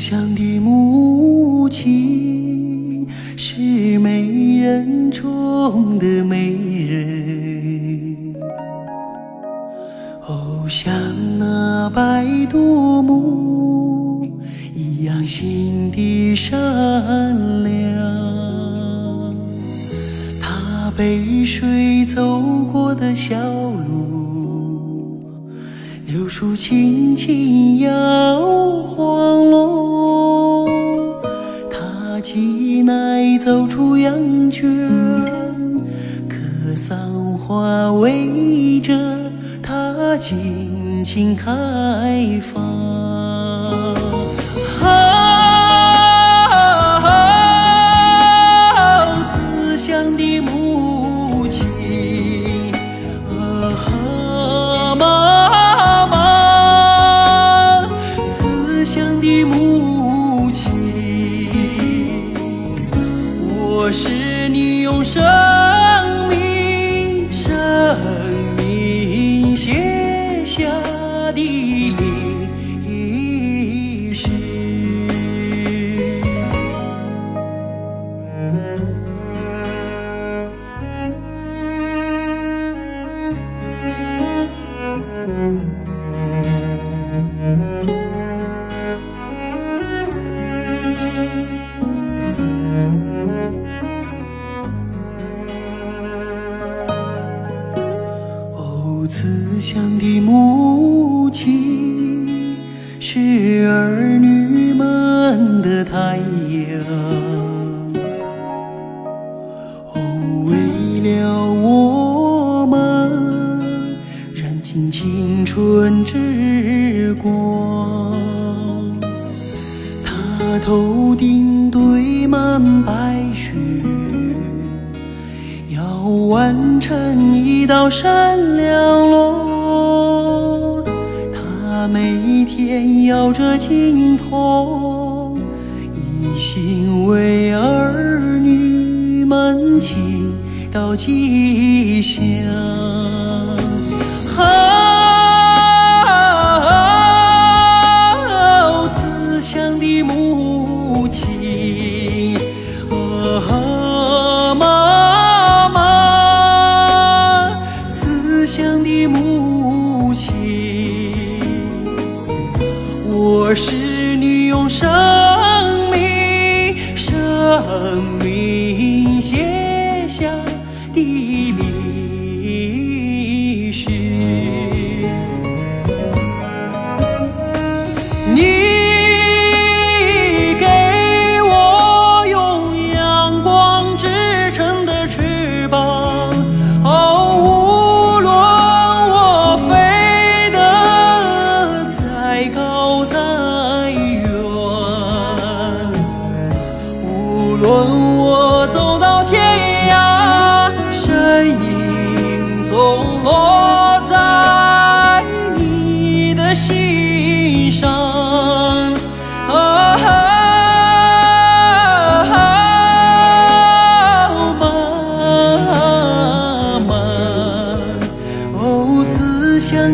故乡的母亲是美人中的美人，哦，像那白度母一样心地善良。她背水走过的小路，柳树轻轻摇晃落。她挤奶走出羊圈，可桑花围着她尽情开放。啊，慈祥的母慈祥慈祥的母亲是儿女们的太阳。哦，为了我们燃尽青春之光。他头顶堆满白。要完成一道山梁路，他每天摇着金头，一心为儿女们祈祷吉祥。啊，慈祥的母亲。的母亲我是你用生命生命写下的历史你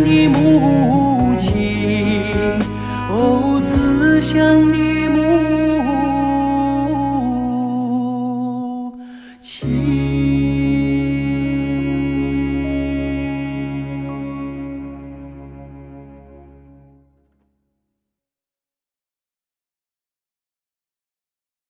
你目光